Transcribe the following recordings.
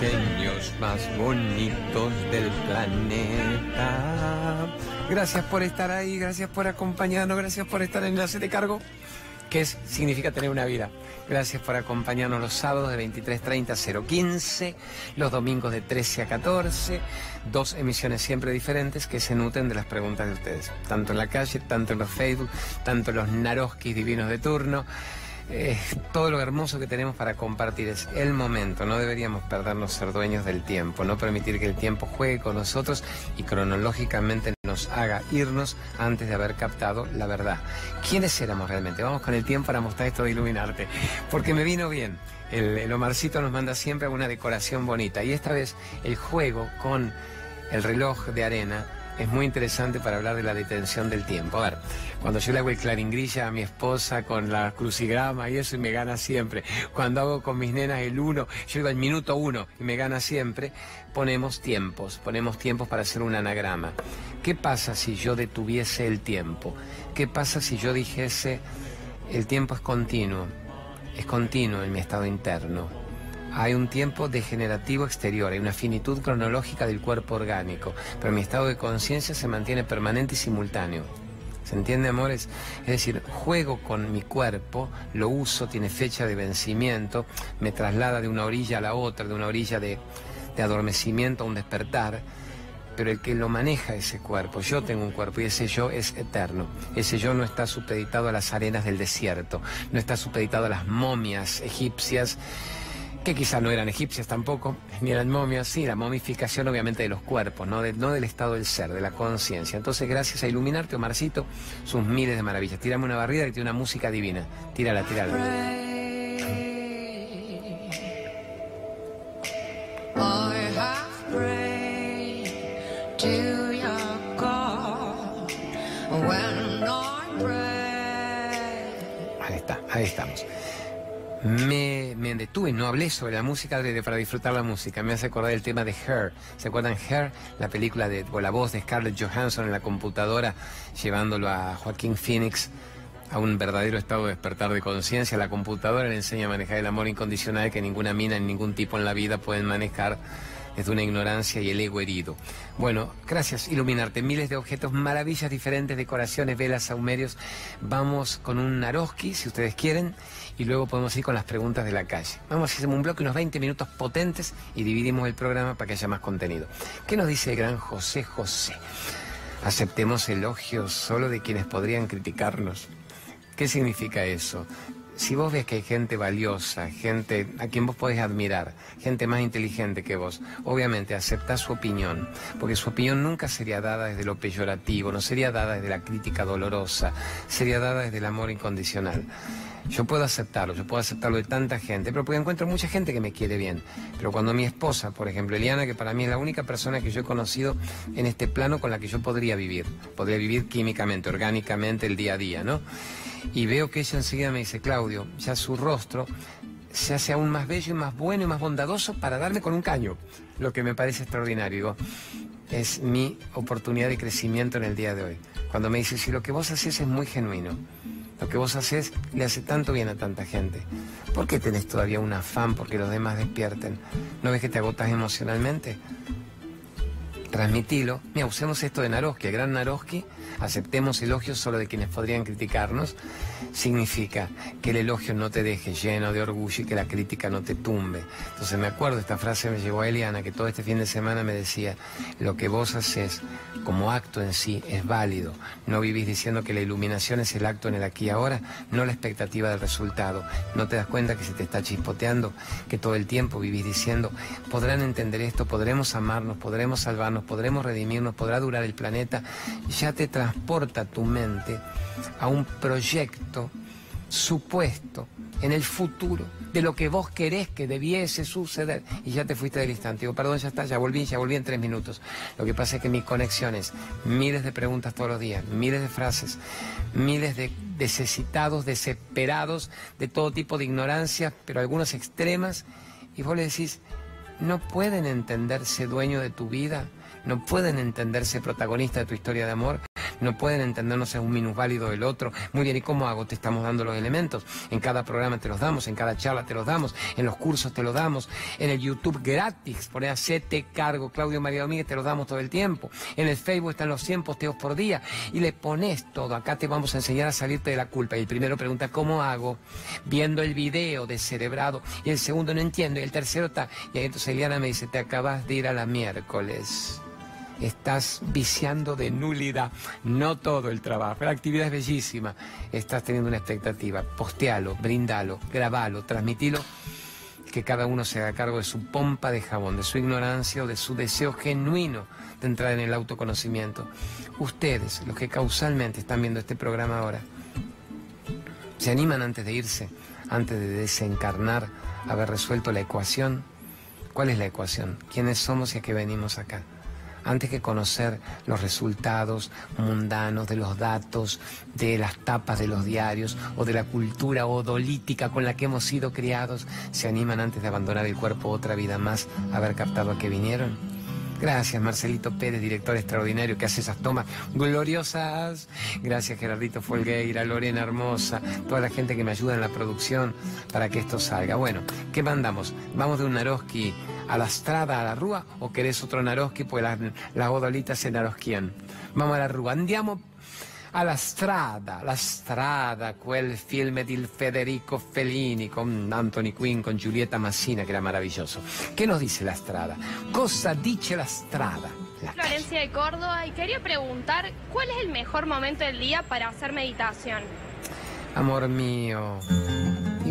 genios más bonitos del planeta. Gracias por estar ahí, gracias por acompañarnos, gracias por estar en Enlace de Cargo, que es, significa tener una vida. Gracias por acompañarnos los sábados de 23.30 a 015, los domingos de 13 a 14, dos emisiones siempre diferentes que se nutren de las preguntas de ustedes, tanto en la calle, tanto en los Facebook, tanto en los Naroskis divinos de turno. Todo lo hermoso que tenemos para compartir es el momento. No deberíamos perdernos ser dueños del tiempo, no permitir que el tiempo juegue con nosotros y cronológicamente nos haga irnos antes de haber captado la verdad. ¿Quiénes éramos realmente? Vamos con el tiempo para mostrar esto de iluminarte, porque me vino bien. El, el Omarcito nos manda siempre alguna decoración bonita y esta vez el juego con el reloj de arena es muy interesante para hablar de la detención del tiempo. A ver, cuando yo le hago el claringrilla a mi esposa con la crucigrama y eso y me gana siempre. Cuando hago con mis nenas el uno, yo digo el minuto uno y me gana siempre, ponemos tiempos, ponemos tiempos para hacer un anagrama. ¿Qué pasa si yo detuviese el tiempo? ¿Qué pasa si yo dijese el tiempo es continuo? Es continuo en mi estado interno hay un tiempo degenerativo exterior, hay una finitud cronológica del cuerpo orgánico, pero mi estado de conciencia se mantiene permanente y simultáneo. ¿Se entiende, amores? Es decir, juego con mi cuerpo, lo uso, tiene fecha de vencimiento, me traslada de una orilla a la otra, de una orilla de, de adormecimiento a un despertar, pero el que lo maneja ese cuerpo, yo tengo un cuerpo y ese yo es eterno. Ese yo no está supeditado a las arenas del desierto, no está supeditado a las momias egipcias que quizá no eran egipcias tampoco, ni eran momias, sí, la momificación obviamente de los cuerpos, no, del estado del ser, de la conciencia. Entonces, gracias a iluminarte, Omarcito, sus miles de maravillas. Tírame una barrida que tiene una música divina. Tírala, tírala. Ahí estamos. Me, me, detuve, no hablé sobre la música de, para disfrutar la música. Me hace acordar el tema de Her. ¿Se acuerdan Her? La película de, o la voz de Scarlett Johansson en la computadora, llevándolo a Joaquín Phoenix a un verdadero estado de despertar de conciencia. La computadora le enseña a manejar el amor incondicional que ninguna mina ni ningún tipo en la vida pueden manejar es de una ignorancia y el ego herido. Bueno, gracias, iluminarte. Miles de objetos, maravillas diferentes, decoraciones, velas, saumerios. Vamos con un Naroski, si ustedes quieren, y luego podemos ir con las preguntas de la calle. Vamos a hacer un bloque, unos 20 minutos potentes y dividimos el programa para que haya más contenido. ¿Qué nos dice el gran José José? Aceptemos elogios solo de quienes podrían criticarnos. ¿Qué significa eso? Si vos ves que hay gente valiosa, gente a quien vos podés admirar, gente más inteligente que vos, obviamente aceptá su opinión, porque su opinión nunca sería dada desde lo peyorativo, no sería dada desde la crítica dolorosa, sería dada desde el amor incondicional. Yo puedo aceptarlo, yo puedo aceptarlo de tanta gente, pero porque encuentro mucha gente que me quiere bien. Pero cuando mi esposa, por ejemplo, Eliana, que para mí es la única persona que yo he conocido en este plano con la que yo podría vivir, podría vivir químicamente, orgánicamente, el día a día, ¿no? Y veo que ella enseguida me dice, Claudio, ya su rostro se hace aún más bello y más bueno y más bondadoso para darme con un caño, lo que me parece extraordinario. Es mi oportunidad de crecimiento en el día de hoy. Cuando me dice, si lo que vos haces es muy genuino, lo que vos haces le hace tanto bien a tanta gente, ¿por qué tenés todavía un afán porque los demás despierten? ¿No ves que te agotas emocionalmente? transmitilo. Mira, usemos esto de Naroski, el gran Naroski, aceptemos elogios solo de quienes podrían criticarnos, significa que el elogio no te deje lleno de orgullo y que la crítica no te tumbe. Entonces me acuerdo, esta frase me llegó a Eliana, que todo este fin de semana me decía, lo que vos haces como acto en sí es válido. No vivís diciendo que la iluminación es el acto en el aquí y ahora, no la expectativa del resultado. No te das cuenta que se te está chispoteando, que todo el tiempo vivís diciendo, podrán entender esto, podremos amarnos, podremos salvarnos, podremos redimirnos, podrá durar el planeta, ya te transporta tu mente a un proyecto supuesto en el futuro de lo que vos querés que debiese suceder y ya te fuiste del instante. Digo, perdón, ya está, ya volví, ya volví en tres minutos. Lo que pasa es que mis conexiones, miles de preguntas todos los días, miles de frases, miles de necesitados, desesperados, de todo tipo de ignorancia, pero algunas extremas, y vos le decís, no pueden entenderse dueño de tu vida no pueden entenderse protagonista de tu historia de amor, no pueden entendernos en un minusválido del otro. Muy bien, ¿y cómo hago? Te estamos dando los elementos. En cada programa te los damos, en cada charla te los damos, en los cursos te los damos, en el YouTube gratis, por hacete cargo, Claudio María Domínguez, te los damos todo el tiempo. En el Facebook están los 100 posteos por día y le pones todo. Acá te vamos a enseñar a salirte de la culpa. Y el primero pregunta, ¿cómo hago? Viendo el video de Cerebrado. Y el segundo no entiendo. Y el tercero está. Y ahí entonces Eliana me dice, te acabas de ir a la miércoles estás viciando de nulidad. No todo el trabajo, la actividad es bellísima. Estás teniendo una expectativa. Postealo, brindalo, grabalo, transmitilo. Que cada uno se haga cargo de su pompa de jabón, de su ignorancia o de su deseo genuino de entrar en el autoconocimiento. Ustedes, los que causalmente están viendo este programa ahora, ¿se animan antes de irse, antes de desencarnar, haber resuelto la ecuación? ¿Cuál es la ecuación? ¿Quiénes somos y a qué venimos acá? Antes que conocer los resultados mundanos de los datos, de las tapas de los diarios o de la cultura odolítica con la que hemos sido criados, se animan antes de abandonar el cuerpo otra vida más a haber captado a qué vinieron? Gracias, Marcelito Pérez, director extraordinario que hace esas tomas gloriosas. Gracias, Gerardito Folgueira, Lorena Hermosa, toda la gente que me ayuda en la producción para que esto salga. Bueno, ¿qué mandamos? ¿Vamos de un Naroski a la Strada, a la Rúa, o querés otro Naroski? Pues las, las godolitas se narosquian. Vamos a la Rúa. Andiamo alla strada, la strada, quel film di Federico Fellini con Anthony Quinn, con Giulietta Massina, que era maravilloso. ¿Qué nos dice la strada? Cosa dice la strada? La Florencia de Córdoba y quería preguntar, ¿cuál es el mejor momento del día para hacer meditación? Amor mío.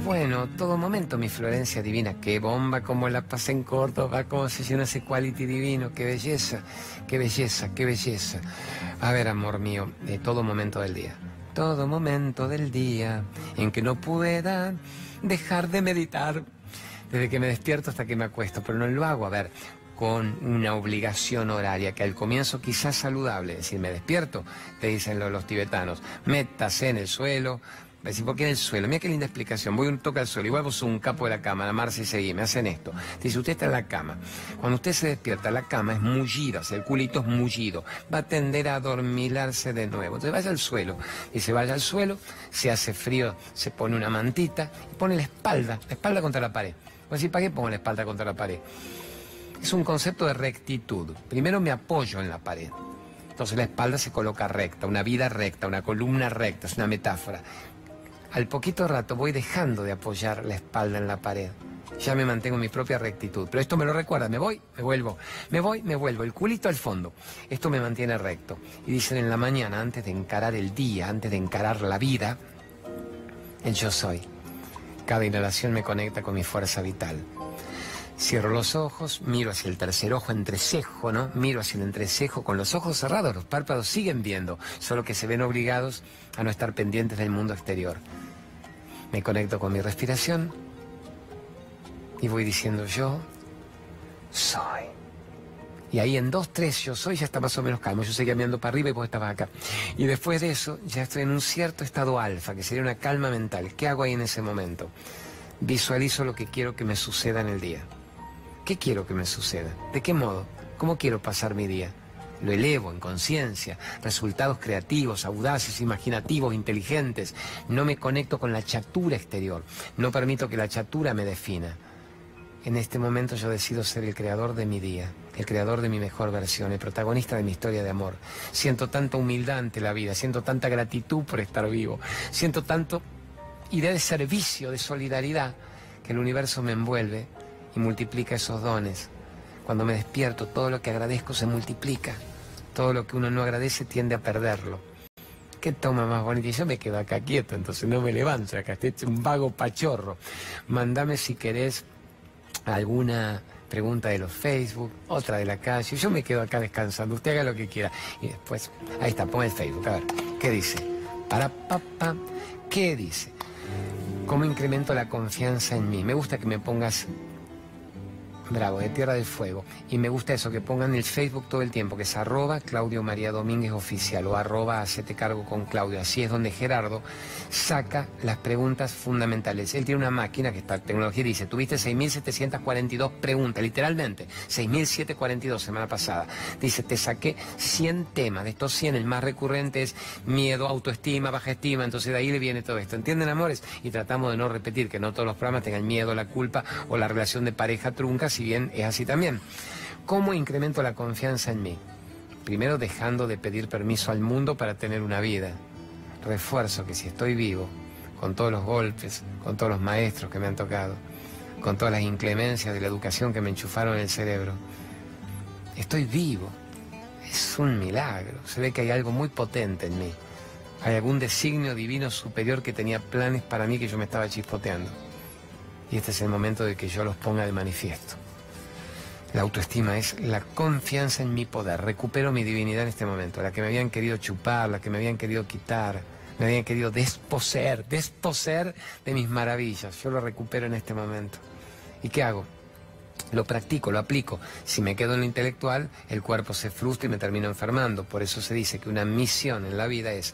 Bueno, todo momento, mi Florencia divina, qué bomba como la pasé en Córdoba, cómo se llena ese quality divino, qué belleza, qué belleza, qué belleza. A ver, amor mío, de todo momento del día. Todo momento del día en que no pueda dejar de meditar, desde que me despierto hasta que me acuesto, pero no lo hago, a ver, con una obligación horaria que al comienzo quizás saludable, es decir, me despierto, te dicen los, los tibetanos, métase en el suelo, Decir, ¿por qué en el suelo? Mira qué linda explicación. Voy un toque al suelo. Igual vos un capo de la cama, la Marcia y seguí, me hacen esto. Dice, usted está en la cama. Cuando usted se despierta, la cama es mullida, o sea, el culito es mullido. Va a tender a adormilarse de nuevo. Entonces vaya al suelo. Y se vaya al suelo, se hace frío, se pone una mantita y pone la espalda, la espalda contra la pared. Voy a decir, ¿para qué pongo la espalda contra la pared? Es un concepto de rectitud. Primero me apoyo en la pared. Entonces la espalda se coloca recta, una vida recta, una columna recta, es una metáfora. Al poquito rato voy dejando de apoyar la espalda en la pared. Ya me mantengo en mi propia rectitud. Pero esto me lo recuerda, me voy, me vuelvo. Me voy, me vuelvo. El culito al fondo. Esto me mantiene recto. Y dicen en la mañana, antes de encarar el día, antes de encarar la vida, el yo soy. Cada inhalación me conecta con mi fuerza vital. Cierro los ojos, miro hacia el tercer ojo, entrecejo, ¿no? Miro hacia el entrecejo con los ojos cerrados, los párpados siguen viendo, solo que se ven obligados a no estar pendientes del mundo exterior. Me conecto con mi respiración y voy diciendo yo soy. Y ahí en dos, tres, yo soy, ya está más o menos calmo. Yo seguía mirando para arriba y vos estabas acá. Y después de eso, ya estoy en un cierto estado alfa, que sería una calma mental. ¿Qué hago ahí en ese momento? Visualizo lo que quiero que me suceda en el día. ¿Qué quiero que me suceda? ¿De qué modo? ¿Cómo quiero pasar mi día? Lo elevo en conciencia, resultados creativos, audaces, imaginativos, inteligentes. No me conecto con la chatura exterior, no permito que la chatura me defina. En este momento yo decido ser el creador de mi día, el creador de mi mejor versión, el protagonista de mi historia de amor. Siento tanta humildad ante la vida, siento tanta gratitud por estar vivo, siento tanto idea de servicio, de solidaridad, que el universo me envuelve y multiplica esos dones. Cuando me despierto, todo lo que agradezco se multiplica. Todo lo que uno no agradece tiende a perderlo. ¿Qué toma más bonita? Y yo me quedo acá quieto, entonces no me levanto acá, estoy un vago pachorro. Mándame si querés alguna pregunta de los Facebook, otra de la calle. Yo me quedo acá descansando, usted haga lo que quiera. Y después, ahí está, pon el Facebook, a ver, ¿qué dice? Para papá, ¿qué dice? ¿Cómo incremento la confianza en mí? Me gusta que me pongas Bravo, de Tierra del Fuego. Y me gusta eso, que pongan el Facebook todo el tiempo, que es arroba Claudio María Domínguez Oficial o arroba Hacete Cargo con Claudio. Así es donde Gerardo saca las preguntas fundamentales. Él tiene una máquina que está tecnología y dice, tuviste 6.742 preguntas, literalmente, 6.742 semana pasada. Dice, te saqué 100 temas, de estos 100 el más recurrente es miedo, autoestima, baja estima, entonces de ahí le viene todo esto. ¿Entienden, amores? Y tratamos de no repetir, que no todos los programas tengan miedo, la culpa o la relación de pareja trunca, si bien es así también. ¿Cómo incremento la confianza en mí? Primero dejando de pedir permiso al mundo para tener una vida. Refuerzo que si estoy vivo, con todos los golpes, con todos los maestros que me han tocado, con todas las inclemencias de la educación que me enchufaron en el cerebro, estoy vivo. Es un milagro. Se ve que hay algo muy potente en mí. Hay algún designio divino superior que tenía planes para mí que yo me estaba chispoteando. Y este es el momento de que yo los ponga de manifiesto. La autoestima es la confianza en mi poder. Recupero mi divinidad en este momento. La que me habían querido chupar, la que me habían querido quitar, me habían querido desposeer, desposeer de mis maravillas. Yo lo recupero en este momento. ¿Y qué hago? Lo practico, lo aplico. Si me quedo en lo intelectual, el cuerpo se frustra y me termino enfermando. Por eso se dice que una misión en la vida es,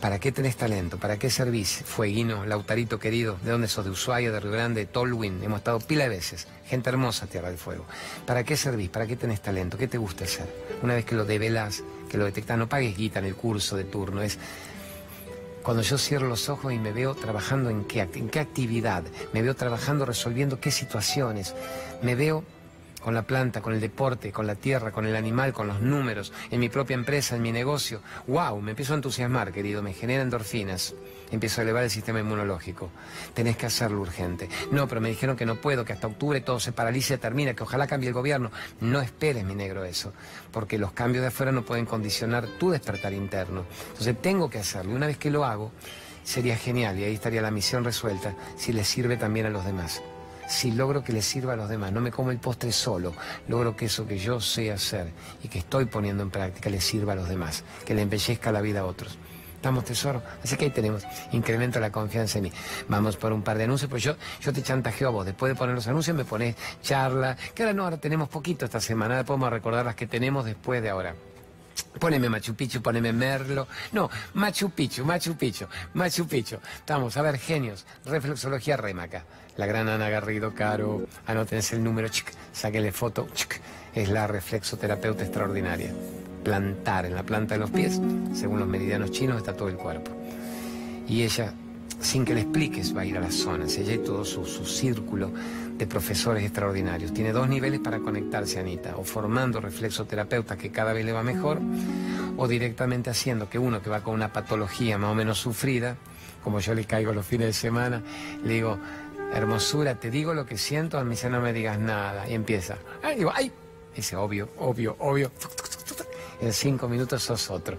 ¿para qué tenés talento? ¿Para qué servís? Fueguino, Lautarito querido, ¿de dónde sos? De Ushuaia, de Río Grande, de Tolwyn. Hemos estado pila de veces. Gente hermosa, Tierra del Fuego. ¿Para qué servís? ¿Para qué tenés talento? ¿Qué te gusta hacer? Una vez que lo develas, que lo detectas, no pagues guita en el curso de turno. Es cuando yo cierro los ojos y me veo trabajando en qué, en qué actividad, me veo trabajando resolviendo qué situaciones, me veo con la planta, con el deporte, con la tierra, con el animal, con los números, en mi propia empresa, en mi negocio. ¡Wow! Me empiezo a entusiasmar, querido, me genera endorfinas. Empiezo a elevar el sistema inmunológico. Tenés que hacerlo urgente. No, pero me dijeron que no puedo, que hasta octubre todo se paralice, termina, que ojalá cambie el gobierno. No esperes, mi negro, eso, porque los cambios de afuera no pueden condicionar tu despertar interno. Entonces tengo que hacerlo. Una vez que lo hago, sería genial y ahí estaría la misión resuelta si le sirve también a los demás si logro que le sirva a los demás. No me como el postre solo, logro que eso que yo sé hacer y que estoy poniendo en práctica le sirva a los demás, que le embellezca la vida a otros. Estamos tesoro. Así que ahí tenemos. Incremento la confianza en mí. Vamos por un par de anuncios, pues yo, yo te chantajeo a vos. Después de poner los anuncios me pones charla. Que ahora no, ahora tenemos poquito esta semana. Podemos recordar las que tenemos después de ahora. Poneme Machu Picchu, poneme Merlo. No, Machu Picchu, Machu Picchu, Machu Picchu. Estamos, a ver, genios. Reflexología Remaca. La gran Ana Garrido Caro. Anótense el número, chic, sáquenle foto. Chic, es la reflexoterapeuta extraordinaria. Plantar en la planta de los pies, según los meridianos chinos, está todo el cuerpo. Y ella, sin que le expliques, va a ir a las zonas. Ella y todo su, su círculo de profesores extraordinarios. Tiene dos niveles para conectarse, Anita, o formando reflexoterapeutas que cada vez le va mejor, o directamente haciendo que uno que va con una patología más o menos sufrida, como yo le caigo los fines de semana, le digo, hermosura, te digo lo que siento, a mí se no me digas nada. Y empieza, ay, digo, ese obvio, obvio, obvio. En cinco minutos sos otro.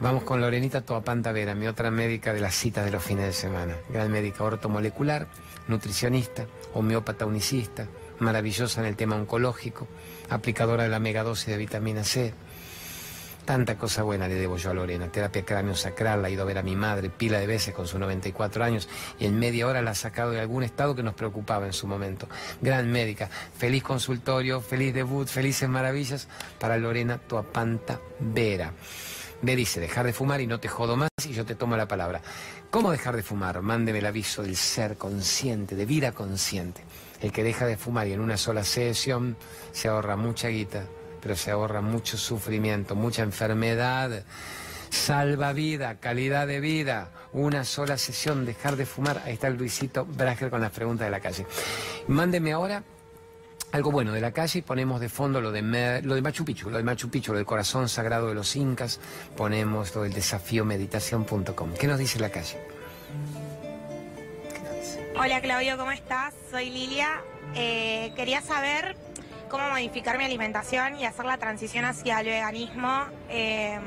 Vamos con Lorenita Toapanta Vera, mi otra médica de las citas de los fines de semana. Gran médica ortomolecular, nutricionista, homeópata unicista, maravillosa en el tema oncológico, aplicadora de la megadosis de vitamina C. Tanta cosa buena le debo yo a Lorena. Terapia cráneo sacral, la ha ido a ver a mi madre pila de veces con sus 94 años y en media hora la ha sacado de algún estado que nos preocupaba en su momento. Gran médica, feliz consultorio, feliz debut, felices maravillas para Lorena Toapanta Vera. Me dice, dejar de fumar y no te jodo más y yo te tomo la palabra. ¿Cómo dejar de fumar? Mándeme el aviso del ser consciente, de vida consciente. El que deja de fumar y en una sola sesión se ahorra mucha guita, pero se ahorra mucho sufrimiento, mucha enfermedad. Salva vida, calidad de vida. Una sola sesión, dejar de fumar. Ahí está el Luisito Brager con las preguntas de la calle. Mándeme ahora algo bueno de la calle y ponemos de fondo lo de, lo de Machu Picchu, lo de Machu Picchu, lo del corazón sagrado de los incas, ponemos lo del desafío meditación.com. ¿Qué nos dice la calle? Hola Claudio, ¿cómo estás? Soy Lilia. Eh, quería saber cómo modificar mi alimentación y hacer la transición hacia el veganismo. Eh,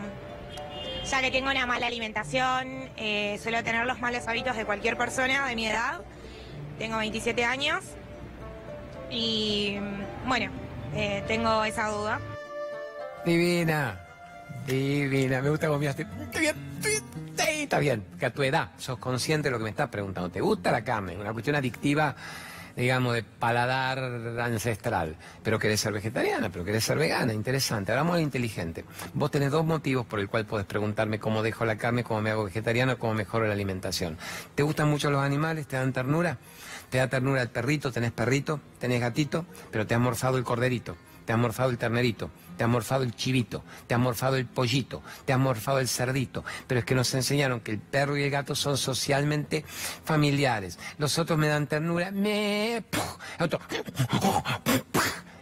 ya que tengo una mala alimentación, eh, suelo tener los malos hábitos de cualquier persona de mi edad. Tengo 27 años y bueno, eh, tengo esa duda. Divina, divina, me gusta cómo miraste. Está bien, está bien, que a tu edad sos consciente de lo que me estás preguntando. ¿Te gusta la carne? Una cuestión adictiva digamos, de paladar ancestral, pero querés ser vegetariana, pero querés ser vegana, interesante. Hagamos inteligente. Vos tenés dos motivos por el cual podés preguntarme cómo dejo la carne, cómo me hago vegetariana, cómo mejoro la alimentación. ¿Te gustan mucho los animales? ¿Te dan ternura? ¿Te da ternura el perrito? ¿Tenés perrito? ¿Tenés gatito? Pero te ha morfado el corderito, te ha morfado el ternerito te ha morfado el chivito, te ha morfado el pollito, te ha morfado el cerdito. Pero es que nos enseñaron que el perro y el gato son socialmente familiares. Los otros me dan ternura, me...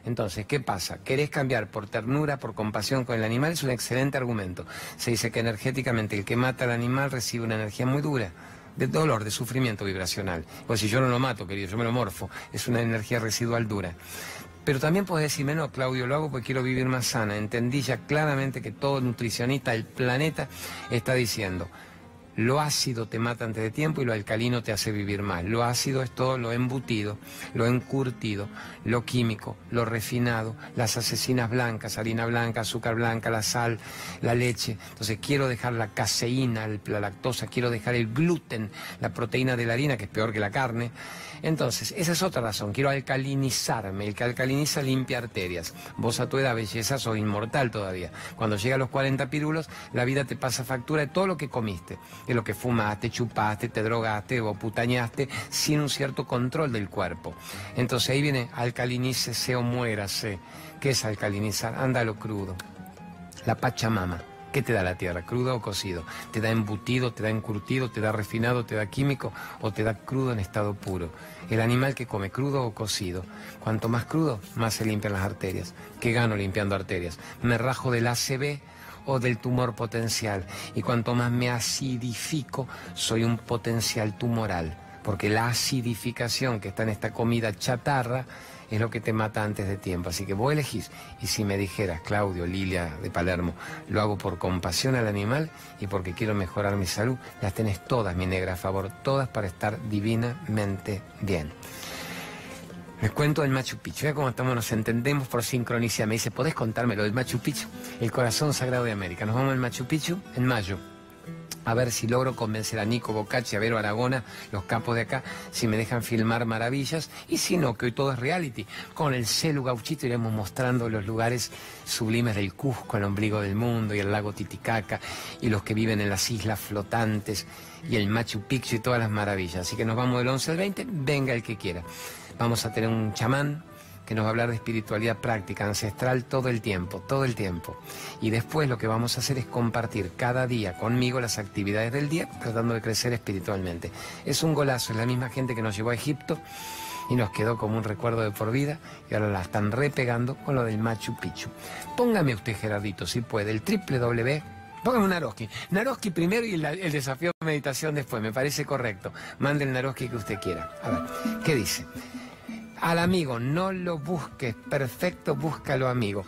Entonces, ¿qué pasa? ¿Querés cambiar por ternura, por compasión con el animal? Es un excelente argumento. Se dice que energéticamente el que mata al animal recibe una energía muy dura de dolor, de sufrimiento vibracional. Pues si yo no lo mato, querido, yo me lo morfo, es una energía residual dura. Pero también puedes decirme, no, Claudio, lo hago porque quiero vivir más sana. Entendí ya claramente que todo nutricionista del planeta está diciendo, lo ácido te mata antes de tiempo y lo alcalino te hace vivir más. Lo ácido es todo lo embutido, lo encurtido, lo químico, lo refinado, las asesinas blancas, harina blanca, azúcar blanca, la sal, la leche. Entonces quiero dejar la caseína, la lactosa, quiero dejar el gluten, la proteína de la harina, que es peor que la carne. Entonces, esa es otra razón. Quiero alcalinizarme. El que alcaliniza limpia arterias. Vos a tu edad, belleza, sos inmortal todavía. Cuando llega a los 40 pirulos, la vida te pasa factura de todo lo que comiste. De lo que fumaste, chupaste, te drogaste o putañaste sin un cierto control del cuerpo. Entonces ahí viene alcalinícese o muérase. ¿Qué es alcalinizar? Ándalo crudo. La Pachamama. ¿Qué te da la tierra? ¿Crudo o cocido? ¿Te da embutido, te da encurtido, te da refinado, te da químico o te da crudo en estado puro? El animal que come crudo o cocido. Cuanto más crudo, más se limpian las arterias. ¿Qué gano limpiando arterias? Me rajo del ACV o del tumor potencial. Y cuanto más me acidifico, soy un potencial tumoral. Porque la acidificación que está en esta comida chatarra es lo que te mata antes de tiempo. Así que vos elegís. Y si me dijeras, Claudio, Lilia de Palermo, lo hago por compasión al animal y porque quiero mejorar mi salud, las tenés todas, mi negra, a favor, todas para estar divinamente bien. Les cuento del Machu Picchu, ya como estamos, nos entendemos por sincronicidad. Me dice, ¿podés contarme lo del Machu Picchu? El corazón sagrado de América. Nos vamos al Machu Picchu en mayo a ver si logro convencer a Nico Bocacci, a Vero Aragona, los capos de acá, si me dejan filmar maravillas, y si no, que hoy todo es reality. Con el celu gauchito iremos mostrando los lugares sublimes del Cusco, el ombligo del mundo, y el lago Titicaca, y los que viven en las islas flotantes, y el Machu Picchu y todas las maravillas. Así que nos vamos del 11 al 20, venga el que quiera. Vamos a tener un chamán, que nos va a hablar de espiritualidad práctica, ancestral, todo el tiempo, todo el tiempo. Y después lo que vamos a hacer es compartir cada día conmigo las actividades del día, tratando de crecer espiritualmente. Es un golazo, es la misma gente que nos llevó a Egipto y nos quedó como un recuerdo de por vida y ahora la están repegando con lo del Machu Picchu. Póngame usted, Gerardito, si puede, el triple W. Póngame un Naroski. Naroski primero y el desafío de meditación después. Me parece correcto. Mande el Naroski que usted quiera. A ver, ¿qué dice? Al amigo, no lo busques, perfecto, búscalo amigo.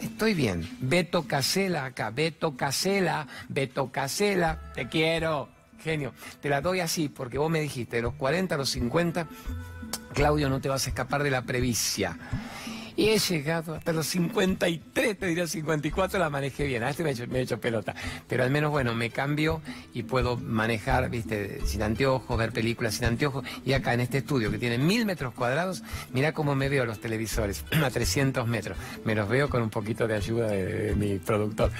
Estoy bien. Beto Casela acá, Beto Casela, Beto Casela, te quiero. Genio, te la doy así porque vos me dijiste, de los 40 a los 50, Claudio, no te vas a escapar de la previcia. Y he llegado hasta los 53, te diría 54, la manejé bien. A este me he, hecho, pelota. Pero al menos, bueno, me cambio y puedo manejar, viste, sin anteojos, ver películas sin anteojos. Y acá en este estudio, que tiene mil metros cuadrados, mira cómo me veo los televisores, a 300 metros. Me los veo con un poquito de ayuda de mi productor.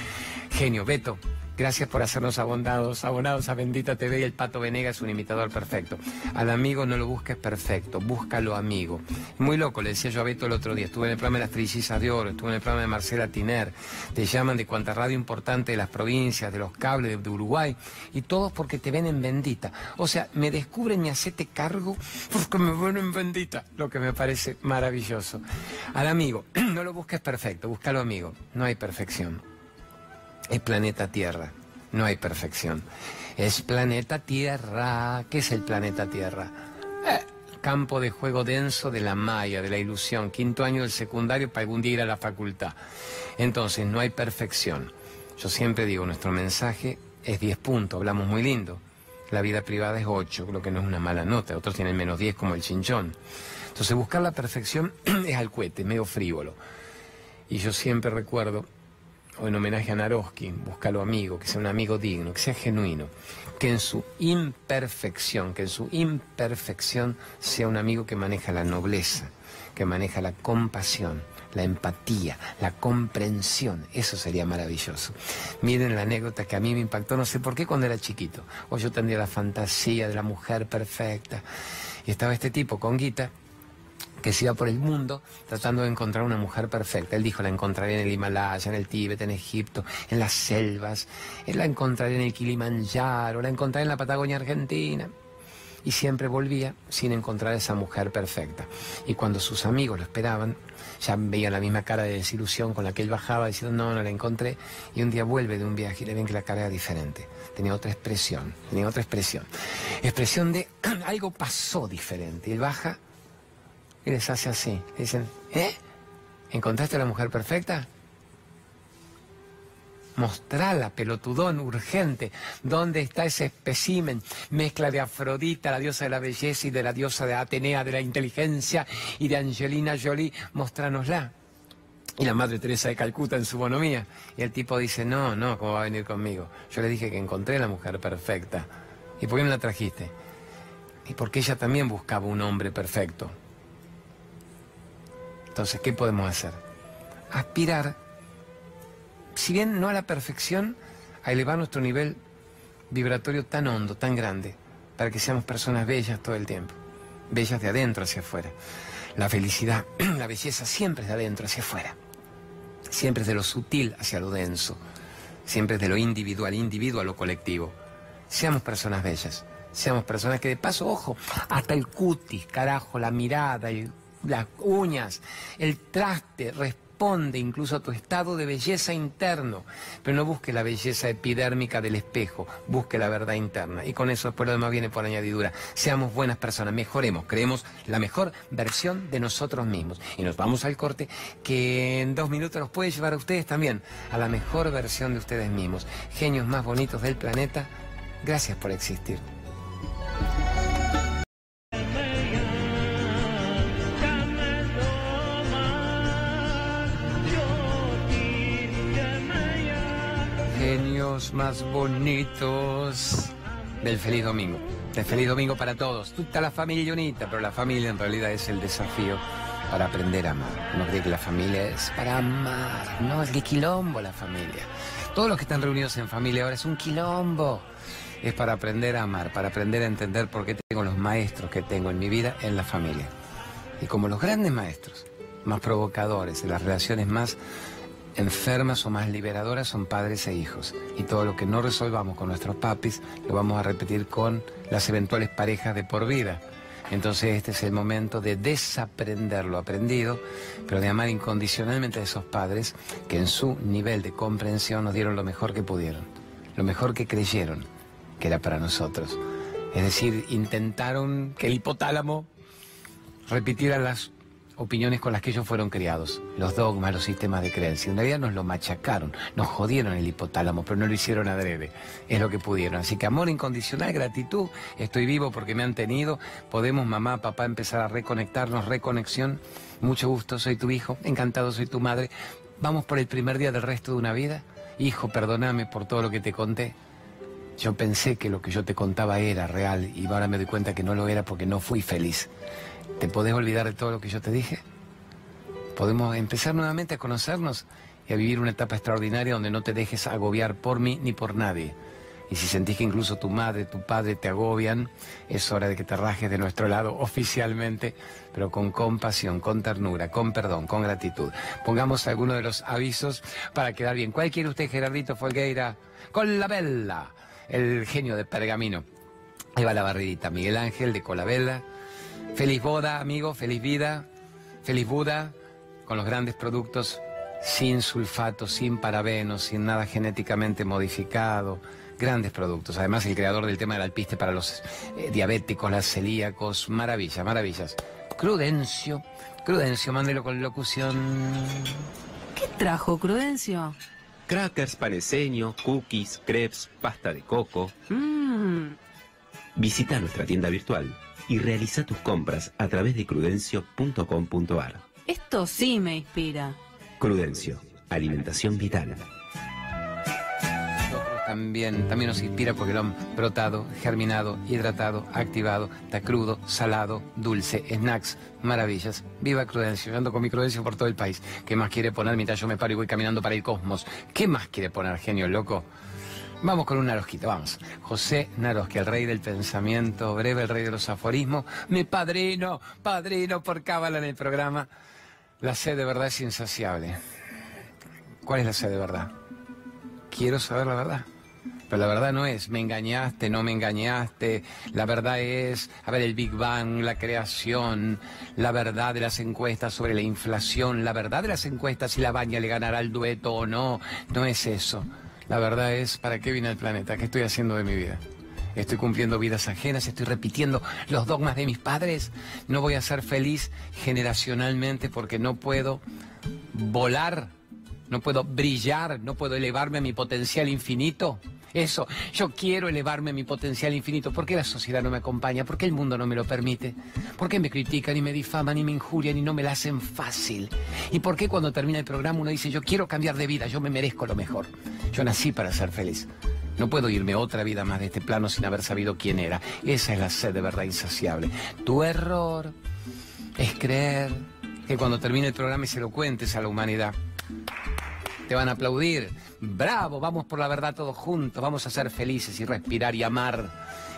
Genio, Beto, Gracias por hacernos abonados, abonados a Bendita TV y el Pato Venega es un imitador perfecto. Al amigo no lo busques perfecto, búscalo amigo. Muy loco, le decía yo a Beto el otro día, estuve en el programa de las Trillizas de Oro, estuve en el programa de Marcela Tiner, te llaman de cuanta radio importante de las provincias, de los cables de, Uruguay, y todos porque te ven en Bendita. O sea, me descubren y hacete cargo porque me ven en Bendita, lo que me parece maravilloso. Al amigo, no lo busques perfecto, búscalo amigo, no hay perfección es planeta Tierra. No hay perfección. Es planeta Tierra. ¿Qué es el planeta Tierra? Eh, campo de juego denso de la maya, de la ilusión. Quinto año del secundario para algún día ir a la facultad. Entonces, no hay perfección. Yo siempre digo, nuestro mensaje es 10 puntos, hablamos muy lindo. La vida privada es 8, lo que no es una mala nota. Otros tienen menos 10 como el chinchón. Entonces, buscar la perfección es al cohete, medio frívolo. Y yo siempre recuerdo o en homenaje a Naroski, búscalo amigo, que sea un amigo digno, que sea genuino, que en su imperfección, que en su imperfección sea un amigo que maneja la nobleza, que maneja la compasión, la empatía, la comprensión. Eso sería maravilloso. Miren la anécdota que a mí me impactó, no sé por qué cuando era chiquito. O yo tendría la fantasía de la mujer perfecta. Y estaba este tipo con guita que se iba por el mundo tratando de encontrar una mujer perfecta. Él dijo, la encontraré en el Himalaya, en el Tíbet, en Egipto, en las selvas, él la encontraré en el Kilimanjaro, la encontraré en la Patagonia Argentina. Y siempre volvía sin encontrar esa mujer perfecta. Y cuando sus amigos lo esperaban, ya veían la misma cara de desilusión con la que él bajaba, diciendo, no, no la encontré. Y un día vuelve de un viaje y le ven que la cara era diferente. Tenía otra expresión, tenía otra expresión. Expresión de algo pasó diferente. Él baja y les hace así. dicen, ¿eh? ¿Encontraste a la mujer perfecta? Mostrala, pelotudón, urgente. ¿Dónde está ese espécimen? Mezcla de Afrodita, la diosa de la belleza, y de la diosa de Atenea, de la inteligencia, y de Angelina Jolie. Mostránosla. Y la Madre Teresa de Calcuta en su bonomía. Y el tipo dice, no, no, ¿cómo va a venir conmigo? Yo le dije que encontré la mujer perfecta. ¿Y por qué no la trajiste? Y porque ella también buscaba un hombre perfecto. Entonces, ¿qué podemos hacer? Aspirar si bien no a la perfección, a elevar nuestro nivel vibratorio tan hondo, tan grande, para que seamos personas bellas todo el tiempo, bellas de adentro hacia afuera. La felicidad, la belleza siempre es de adentro hacia afuera, siempre es de lo sutil hacia lo denso, siempre es de lo individual, individual a lo colectivo. Seamos personas bellas, seamos personas que de paso, ojo, hasta el cutis, carajo, la mirada, las uñas, el traste, responde incluso a tu estado de belleza interno, pero no busque la belleza epidérmica del espejo, busque la verdad interna. Y con eso después lo demás viene por añadidura. Seamos buenas personas, mejoremos, creemos la mejor versión de nosotros mismos. Y nos vamos al corte que en dos minutos nos puede llevar a ustedes también a la mejor versión de ustedes mismos. Genios más bonitos del planeta, gracias por existir. Genios más bonitos del feliz domingo. Del feliz domingo para todos. Toda la familia unita, pero la familia en realidad es el desafío para aprender a amar. No cree que la familia es para amar. No, es que quilombo la familia. Todos los que están reunidos en familia ahora es un quilombo. Es para aprender a amar, para aprender a entender por qué tengo los maestros que tengo en mi vida en la familia. Y como los grandes maestros, más provocadores, en las relaciones más enfermas o más liberadoras son padres e hijos. Y todo lo que no resolvamos con nuestros papis lo vamos a repetir con las eventuales parejas de por vida. Entonces este es el momento de desaprender lo aprendido, pero de amar incondicionalmente a esos padres que en su nivel de comprensión nos dieron lo mejor que pudieron, lo mejor que creyeron que era para nosotros. Es decir, intentaron que el hipotálamo repitiera las opiniones con las que ellos fueron criados, los dogmas, los sistemas de creencia. En realidad nos lo machacaron, nos jodieron el hipotálamo, pero no lo hicieron adrede, es lo que pudieron. Así que amor incondicional, gratitud, estoy vivo porque me han tenido, podemos mamá, papá empezar a reconectarnos, reconexión, mucho gusto, soy tu hijo, encantado, soy tu madre. Vamos por el primer día del resto de una vida. Hijo, perdóname por todo lo que te conté. Yo pensé que lo que yo te contaba era real y ahora me doy cuenta que no lo era porque no fui feliz. ¿Te podés olvidar de todo lo que yo te dije? Podemos empezar nuevamente a conocernos y a vivir una etapa extraordinaria donde no te dejes agobiar por mí ni por nadie. Y si sentís que incluso tu madre, tu padre te agobian, es hora de que te rajes de nuestro lado oficialmente, pero con compasión, con ternura, con perdón, con gratitud. Pongamos algunos de los avisos para quedar bien. ¿Cuál quiere usted, Gerardito Folgueira? Con la Bella, el genio de Pergamino. Ahí va la barridita. Miguel Ángel de Colabella. Feliz boda, amigo, feliz vida, feliz Buda, con los grandes productos sin sulfato, sin parabenos, sin nada genéticamente modificado. Grandes productos. Además, el creador del tema del alpiste para los eh, diabéticos, los celíacos. Maravillas, maravillas. Crudencio. Crudencio, mándelo con locución. ¿Qué trajo Crudencio? Crackers, paneseño, cookies, crepes, pasta de coco. Mmm. Visita nuestra tienda virtual y realiza tus compras a través de crudencio.com.ar. Esto sí me inspira. Crudencio, alimentación vital. También, también nos inspira porque lo han brotado, germinado, hidratado, activado, está crudo, salado, dulce, snacks, maravillas. Viva Crudencio, yo ando con mi Crudencio por todo el país. ¿Qué más quiere poner mientras yo me paro y voy caminando para el cosmos? ¿Qué más quiere poner, genio loco? Vamos con un Narosquito, vamos. José Naroski, el rey del pensamiento breve, el rey de los aforismos, mi padrino, padrino por cábala en el programa. La sed de verdad es insaciable. ¿Cuál es la sed de verdad? Quiero saber la verdad. Pero la verdad no es, me engañaste, no me engañaste. La verdad es, a ver, el Big Bang, la creación, la verdad de las encuestas sobre la inflación, la verdad de las encuestas si la baña le ganará el dueto o no. No es eso. La verdad es, ¿para qué vine al planeta? ¿Qué estoy haciendo de mi vida? Estoy cumpliendo vidas ajenas, estoy repitiendo los dogmas de mis padres. No voy a ser feliz generacionalmente porque no puedo volar, no puedo brillar, no puedo elevarme a mi potencial infinito. Eso, yo quiero elevarme a mi potencial infinito. ¿Por qué la sociedad no me acompaña? ¿Por qué el mundo no me lo permite? ¿Por qué me critican y me difaman y me injurian y no me la hacen fácil? ¿Y por qué cuando termina el programa uno dice, yo quiero cambiar de vida, yo me merezco lo mejor? Yo nací para ser feliz. No puedo irme otra vida más de este plano sin haber sabido quién era. Esa es la sed de verdad insaciable. Tu error es creer que cuando termine el programa y se lo cuentes a la humanidad, te van a aplaudir. Bravo, vamos por la verdad todos juntos, vamos a ser felices y respirar y amar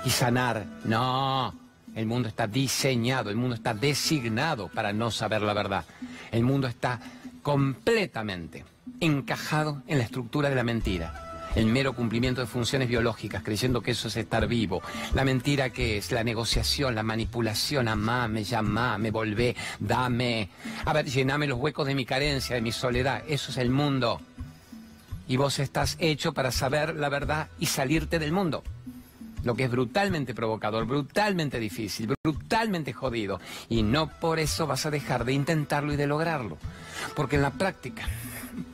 y sanar. No, el mundo está diseñado, el mundo está designado para no saber la verdad. El mundo está completamente encajado en la estructura de la mentira el mero cumplimiento de funciones biológicas, creyendo que eso es estar vivo. La mentira que es la negociación, la manipulación, amame, llamame, volvé, dame. A ver, llename los huecos de mi carencia, de mi soledad. Eso es el mundo. Y vos estás hecho para saber la verdad y salirte del mundo. Lo que es brutalmente provocador, brutalmente difícil, brutalmente jodido. Y no por eso vas a dejar de intentarlo y de lograrlo. Porque en la práctica,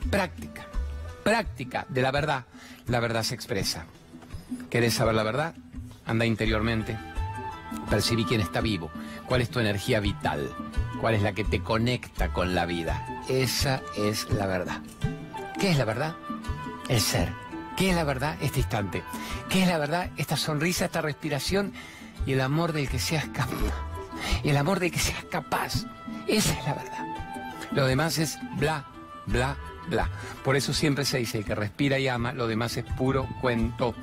práctica, práctica de la verdad, la verdad se expresa. ¿Querés saber la verdad? Anda interiormente. Percibí quién está vivo. ¿Cuál es tu energía vital? ¿Cuál es la que te conecta con la vida? Esa es la verdad. ¿Qué es la verdad? El ser. ¿Qué es la verdad? Este instante. ¿Qué es la verdad? Esta sonrisa, esta respiración y el amor del que seas capaz. El amor del que seas capaz. Esa es la verdad. Lo demás es bla, bla, Por eso siempre se dice que respira y ama, lo demás es puro cuento.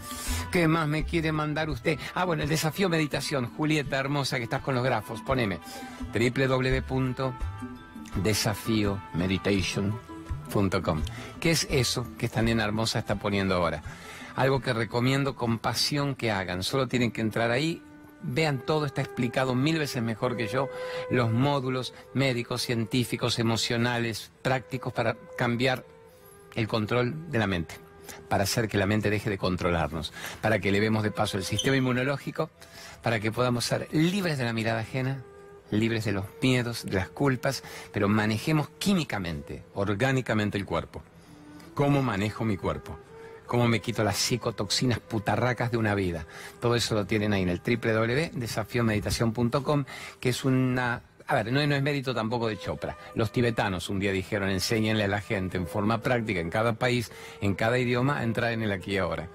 ¿Qué más me quiere mandar usted? Ah, bueno, el desafío meditación. Julieta, hermosa, que estás con los grafos. Poneme www.desafiomeditation.com. ¿Qué es eso que esta nena hermosa está poniendo ahora? Algo que recomiendo con pasión que hagan. Solo tienen que entrar ahí, Vean todo, está explicado mil veces mejor que yo, los módulos médicos, científicos, emocionales, prácticos para cambiar el control de la mente, para hacer que la mente deje de controlarnos, para que elevemos de paso el sistema inmunológico, para que podamos ser libres de la mirada ajena, libres de los miedos, de las culpas, pero manejemos químicamente, orgánicamente el cuerpo. ¿Cómo manejo mi cuerpo? Cómo me quito las psicotoxinas putarracas de una vida. Todo eso lo tienen ahí en el www.desafiomeditación.com, que es una... A ver, no, es mérito tampoco de Chopra. Los tibetanos un día dijeron, enséñenle a la gente en forma práctica, en cada país, en cada idioma, a entrar en el aquí y ahora.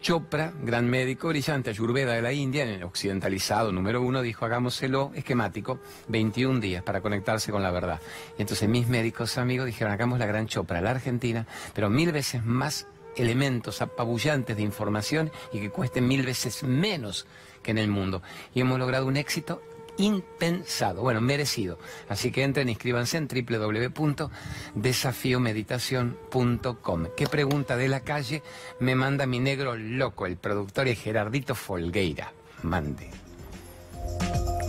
Chopra, gran médico brillante, Ayurveda de la India, en el occidentalizado número uno, dijo hagámoselo esquemático, 21 días para conectarse con la verdad. Y entonces mis médicos amigos dijeron, hagamos la gran Chopra, la Argentina, pero mil veces más elementos apabullantes de información y que cuesten mil veces menos que en el mundo. Y hemos logrado un éxito impensado, bueno, merecido. Así que entren, inscríbanse en www.desafiomeditación.com. ¿Qué pregunta de la calle me manda mi negro loco, el productor y Gerardito Folgueira? Mande.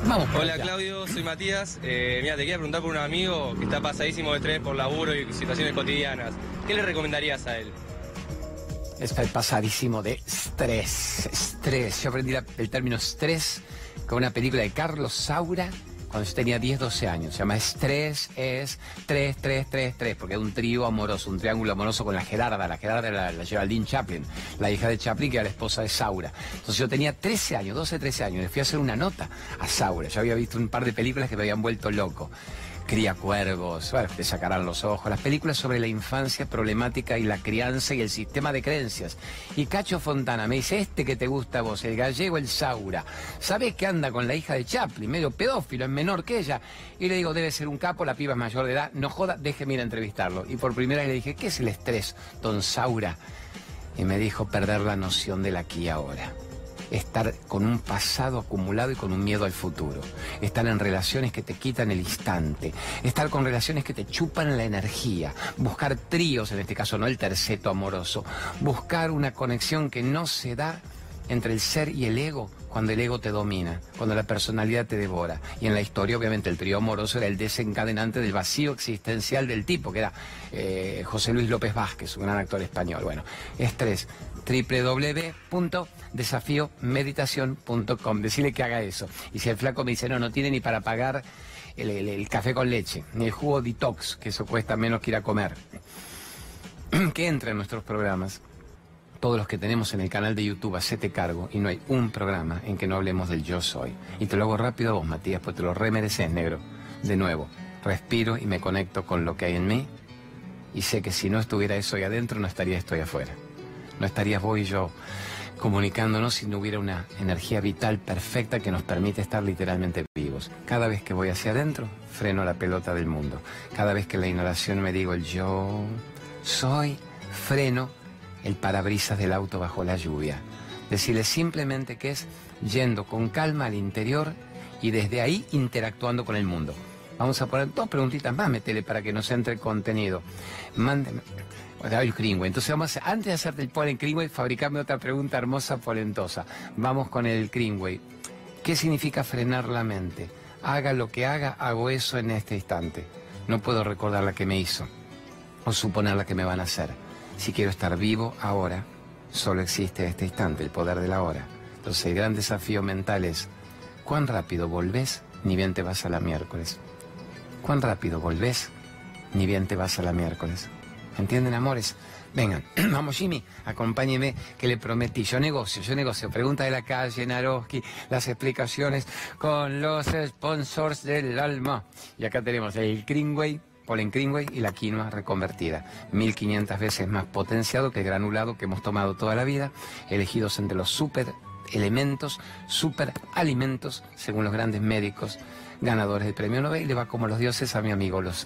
Vamos Hola Claudio, soy Matías. Eh, mira, te quería preguntar por un amigo que está pasadísimo de estrés por laburo y situaciones cotidianas. ¿Qué le recomendarías a él? Está pasadísimo de estrés. Estrés. Yo aprendí el término estrés con una película de Carlos Saura cuando yo tenía 10, 12 años. Se llama Estrés, es 3, 3, 3, 3, porque es un trío amoroso, un triángulo amoroso con la Gerarda. La Gerarda era la, Geraldine Chaplin, la hija de Chaplin, que era la esposa de Saura. Entonces yo tenía 13 años, 12, 13 años, le fui a hacer una nota a Saura. Yo había visto un par de películas que me habían vuelto loco. Cría cuervos, bueno, te sacarán los ojos. Las películas sobre la infancia problemática y la crianza y el sistema de creencias. Y Cacho Fontana me dice, este que te gusta a vos, el gallego, el Saura. ¿Sabés que anda con la hija de Chaplin, medio pedófilo, es menor que ella? Y le digo, debe ser un capo, la piba es mayor de edad, no joda, déjeme ir a entrevistarlo. Y por primera vez le dije, ¿qué es el estrés, don Saura? Y me dijo, perder la noción del aquí y ahora estar con un pasado acumulado y con un miedo al futuro, estar en relaciones que te quitan el instante, estar con relaciones que te chupan la energía, buscar tríos, en este caso no el terceto amoroso, buscar una conexión que no se da entre el ser y el ego cuando el ego te domina, cuando la personalidad te devora. Y en la historia, obviamente, el trío amoroso era el desencadenante del vacío existencial del tipo, que era eh, José Luis López Vázquez, un gran actor español. Bueno, estrés www.desafiomeditación.com. Decirle que haga eso. Y si el flaco me dice, no, no tiene ni para pagar el, café con leche, ni el jugo detox, que eso cuesta menos que ir a comer, que entre en nuestros programas. Todos los que tenemos en el canal de YouTube, hacete cargo y no hay un programa en que no hablemos del yo soy. Y te lo hago rápido a vos, Matías, pues te lo remereces, negro. De nuevo, respiro y me conecto con lo que hay en mí y sé que si no estuviera eso ahí adentro, no estaría esto ahí afuera. No estarías vos y yo comunicándonos si no hubiera una energía vital perfecta que nos permite estar literalmente vivos. Cada vez que voy hacia adentro, freno la pelota del mundo. Cada vez que la inhalación me digo el yo soy, freno el parabrisas del auto bajo la lluvia. Decirle simplemente que es yendo con calma al interior y desde ahí interactuando con el mundo. Vamos a poner dos preguntitas más, metele para que nos entre contenido. Mándeme, el Greenway. Entonces vamos antes de hacerte el polen Greenway, fabricarme otra pregunta hermosa, polentosa. Vamos con el Greenway. ¿Qué significa frenar la mente? Haga lo que haga, hago eso en este instante. No puedo recordar la que me hizo o suponer la que me van a hacer. Si quiero estar vivo ahora, solo existe este instante, el poder de la hora. Entonces el gran desafío mental es, ¿cuán rápido volvés? Ni bien te vas a la miércoles. ¿Cuán rápido volvés? Ni bien te vas a la miércoles. ¿Entienden, amores? Vengan, vamos Jimmy, acompáñeme que le prometí. Yo negocio, yo negocio. Pregunta de la calle, Naroski, las explicaciones con los sponsors del alma. Y acá tenemos el Greenway, polen Greenway y la quinoa reconvertida. 1500 veces más potenciado que el granulado que hemos tomado toda la vida, elegidos entre los super elementos, super alimentos, según los grandes médicos ganadores del premio Nobel. Le va como los dioses a mi amigo, los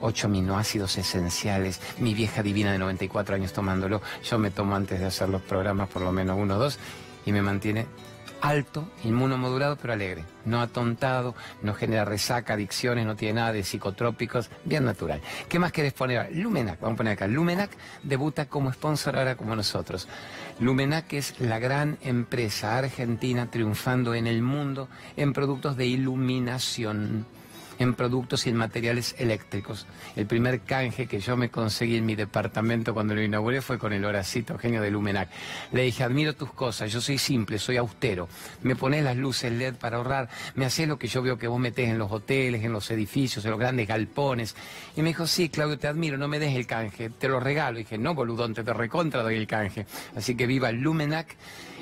ocho aminoácidos esenciales, mi vieja divina de 94 años tomándolo, yo me tomo antes de hacer los programas por lo menos uno o dos y me mantiene alto, inmunomodulado pero alegre, no atontado, no genera resaca, adicciones, no tiene nada de psicotrópicos, bien natural. ¿Qué más querés poner? Lumenac, vamos a poner acá, Lumenac debuta como sponsor ahora como nosotros. Lumenac es la gran empresa argentina triunfando en el mundo en productos de iluminación en productos y en materiales eléctricos. El primer canje que yo me conseguí en mi departamento cuando lo inauguré fue con el Horacito, genio de Lumenac. Le dije, admiro tus cosas, yo soy simple, soy austero. Me pones las luces LED para ahorrar, me haces lo que yo veo que vos metés en los hoteles, en los edificios, en los grandes galpones. Y me dijo, sí, Claudio, te admiro, no me des el canje, te lo regalo. Y dije, no, boludón, te, te recontra doy el canje. Así que viva Lumenac,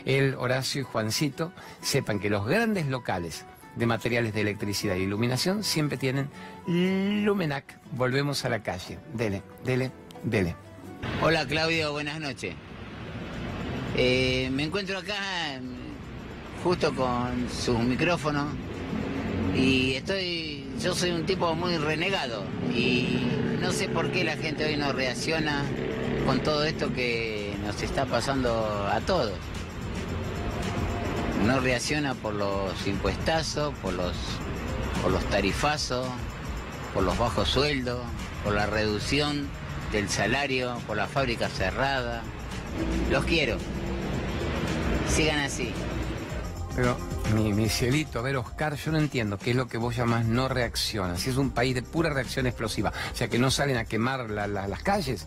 el Horacio y Juancito, sepan que los grandes locales de materiales de electricidad e iluminación siempre tienen Lumenac. Volvemos a la calle. Dele, dele, dele. Hola Claudio, buenas noches. Eh, me encuentro acá justo con su micrófono y estoy, yo soy un tipo muy renegado y no sé por qué la gente hoy no reacciona con todo esto que nos está pasando a todos no reacciona por los impuestazos, por los, por los tarifazos, por los bajos sueldos, por la reducción del salario, por la fábrica cerrada. Los quiero. Sigan así. Pero, mi, cielito, a ver, Oscar, yo no entiendo qué es lo que vos llamás no reacciona. Si es un país de pura reacción explosiva, o sea, que no salen a quemar las calles,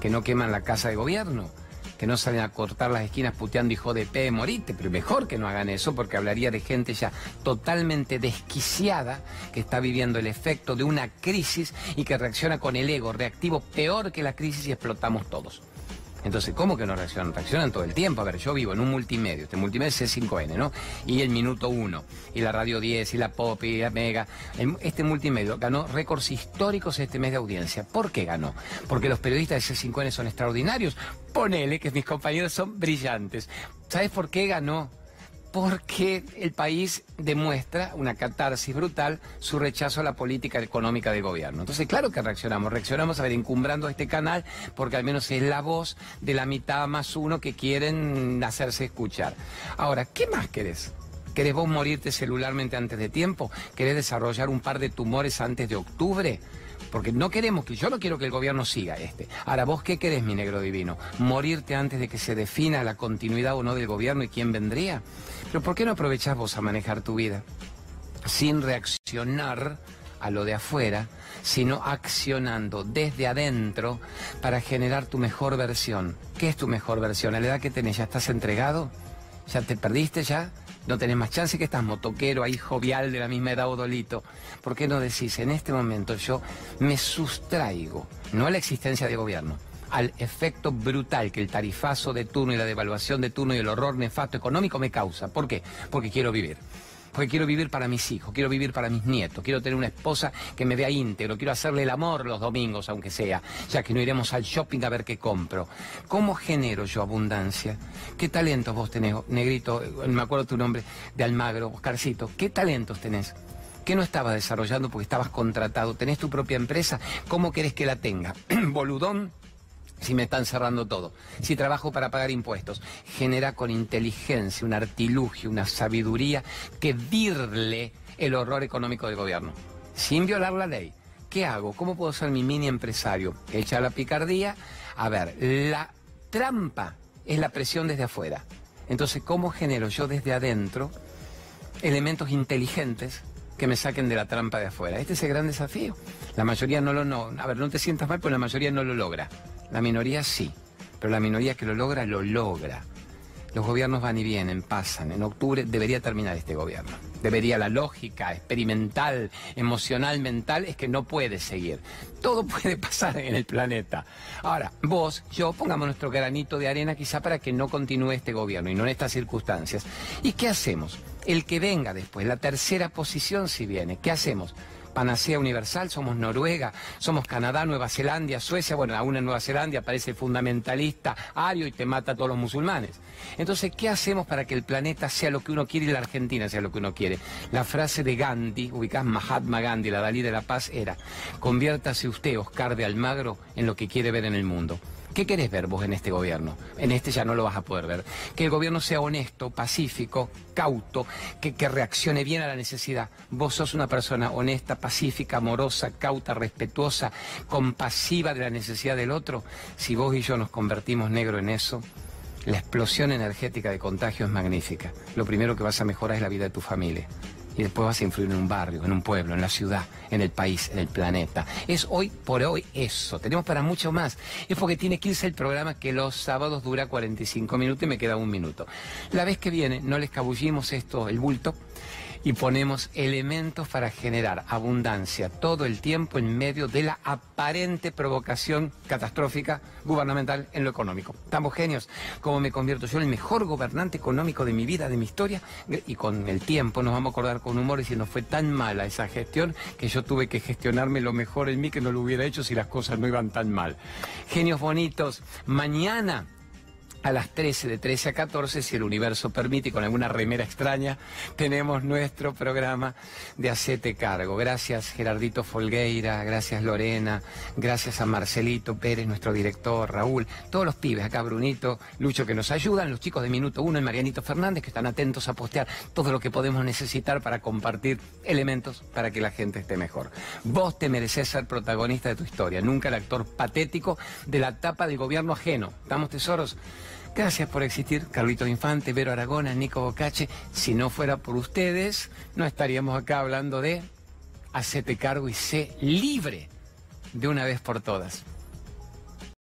que no queman la casa de gobierno que no salen a cortar las esquinas puteando hijo de P, morite, pero mejor que no hagan eso porque hablaría de gente ya totalmente desquiciada que está viviendo el efecto de una crisis y que reacciona con el ego reactivo peor que la crisis y explotamos todos. Entonces, ¿cómo que no reaccionan? Reaccionan todo el tiempo. A ver, yo vivo en un multimedio, este multimedio es C5N, ¿no? Y el Minuto 1, y la Radio 10, y la Pop, y la Mega. Este multimedio ganó récords históricos este mes de audiencia. ¿Por qué ganó? Porque los periodistas de C5N son extraordinarios. Ponele que mis compañeros son brillantes. ¿Sabes por qué ganó? Porque el país demuestra una catarsis brutal su rechazo a la política económica del gobierno. Entonces, claro que reaccionamos, reaccionamos a ver encumbrando este canal porque al menos es la voz de la mitad más uno que quieren hacerse escuchar. Ahora, ¿qué más querés? ¿Querés vos morirte celularmente antes de tiempo? ¿Querés desarrollar un par de tumores antes de octubre? Porque no queremos que, yo no quiero que el gobierno siga este. Ahora, ¿vos qué querés, mi negro divino? ¿Morirte antes de que se defina la continuidad o no del gobierno y quién vendría? Pero ¿por qué no aprovechás vos a manejar tu vida sin reaccionar a lo de afuera, sino accionando desde adentro para generar tu mejor versión? ¿Qué es tu mejor versión? ¿A la edad que tenés ya estás entregado? ¿Ya te perdiste ya? ¿No tenés más chance que estás motoquero ahí jovial de la misma edad Odolito? ¿Por qué no decís, en este momento yo me sustraigo, no a la existencia de gobierno, al efecto brutal que el tarifazo de turno y la devaluación de turno y el horror nefasto económico me causa. ¿Por qué? Porque quiero vivir. Porque quiero vivir para mis hijos, quiero vivir para mis nietos, quiero tener una esposa que me vea íntegro, quiero hacerle el amor los domingos, aunque sea, ya que no iremos al shopping a ver qué compro. ¿Cómo genero yo abundancia? ¿Qué talentos vos tenés, negrito? Me acuerdo tu nombre, de Almagro, Oscarcito. ¿Qué talentos tenés? ¿Qué no estabas desarrollando porque estabas contratado? ¿Tenés tu propia empresa? ¿Cómo querés que la tenga? ¿Boludón? Si me están cerrando todo, si trabajo para pagar impuestos, genera con inteligencia, un artilugio, una sabiduría que dirle el horror económico del gobierno, sin violar la ley. ¿Qué hago? ¿Cómo puedo ser mi mini empresario? Echa la picardía. A ver, la trampa es la presión desde afuera. Entonces, ¿cómo genero yo desde adentro elementos inteligentes que me saquen de la trampa de afuera? Este es el gran desafío. La mayoría no lo... No, a ver, no te sientas mal, pero la mayoría no lo logra. La minoría sí, pero la minoría que lo logra, lo logra. Los gobiernos van y vienen, pasan. En octubre debería terminar este gobierno. Debería la lógica experimental, emocional, mental, es que no puede seguir. Todo puede pasar en el planeta. Ahora, vos, yo, pongamos nuestro granito de arena quizá para que no continúe este gobierno y no en estas circunstancias. ¿Y qué hacemos? El que venga después, la tercera posición si viene, ¿qué hacemos? Panacea universal, somos Noruega, somos Canadá, Nueva Zelanda, Suecia, bueno, aún en Nueva Zelanda aparece fundamentalista ario y te mata a todos los musulmanes. Entonces, ¿qué hacemos para que el planeta sea lo que uno quiere y la Argentina sea lo que uno quiere? La frase de Gandhi, ubicás Mahatma Gandhi, la Dalí de la Paz, era, conviértase usted, Oscar de Almagro, en lo que quiere ver en el mundo. ¿Qué querés ver vos en este gobierno? En este ya no lo vas a poder ver. Que el gobierno sea honesto, pacífico, cauto, que, que reaccione bien a la necesidad. Vos sos una persona honesta, pacífica, amorosa, cauta, respetuosa, compasiva de la necesidad del otro. Si vos y yo nos convertimos negro en eso, la explosión energética de contagio es magnífica. Lo primero que vas a mejorar es la vida de tu familia y después vas a influir en un barrio, en un pueblo, en la ciudad, en el país, en el planeta. Es hoy por hoy eso. Tenemos para mucho más. Es porque tiene que irse el programa que los sábados dura 45 minutos y me queda un minuto. La vez que viene no le escabullimos esto, el bulto, y ponemos elementos para generar abundancia todo el tiempo en medio de la aparente provocación catastrófica gubernamental en lo económico. Estamos genios. Como me convierto yo en el mejor gobernante económico de mi vida, de mi historia, y con el tiempo nos vamos a acordar con humor diciendo fue tan mala esa gestión que yo tuve que gestionarme lo mejor en mí que no lo hubiera hecho si las cosas no iban tan mal. Genios bonitos. Mañana a las 13, de 13 a 14, si el universo permite con alguna remera extraña, tenemos nuestro programa de Hacete Cargo. Gracias Gerardito Folgueira, gracias Lorena, gracias a Marcelito Pérez, nuestro director, Raúl, todos los pibes acá, Brunito, Lucho, que nos ayudan, los chicos de Minuto 1 y Marianito Fernández, que están atentos a postear todo lo que podemos necesitar para compartir elementos para que la gente esté mejor. Vos te mereces ser protagonista de tu historia, nunca el actor patético de la tapa del gobierno ajeno. ¿Estamos tesoros? Gracias por existir, Carlito Infante, Vero Aragona, Nico Bocache. Si no fuera por ustedes, no estaríamos acá hablando de hacete cargo y sé libre de una vez por todas.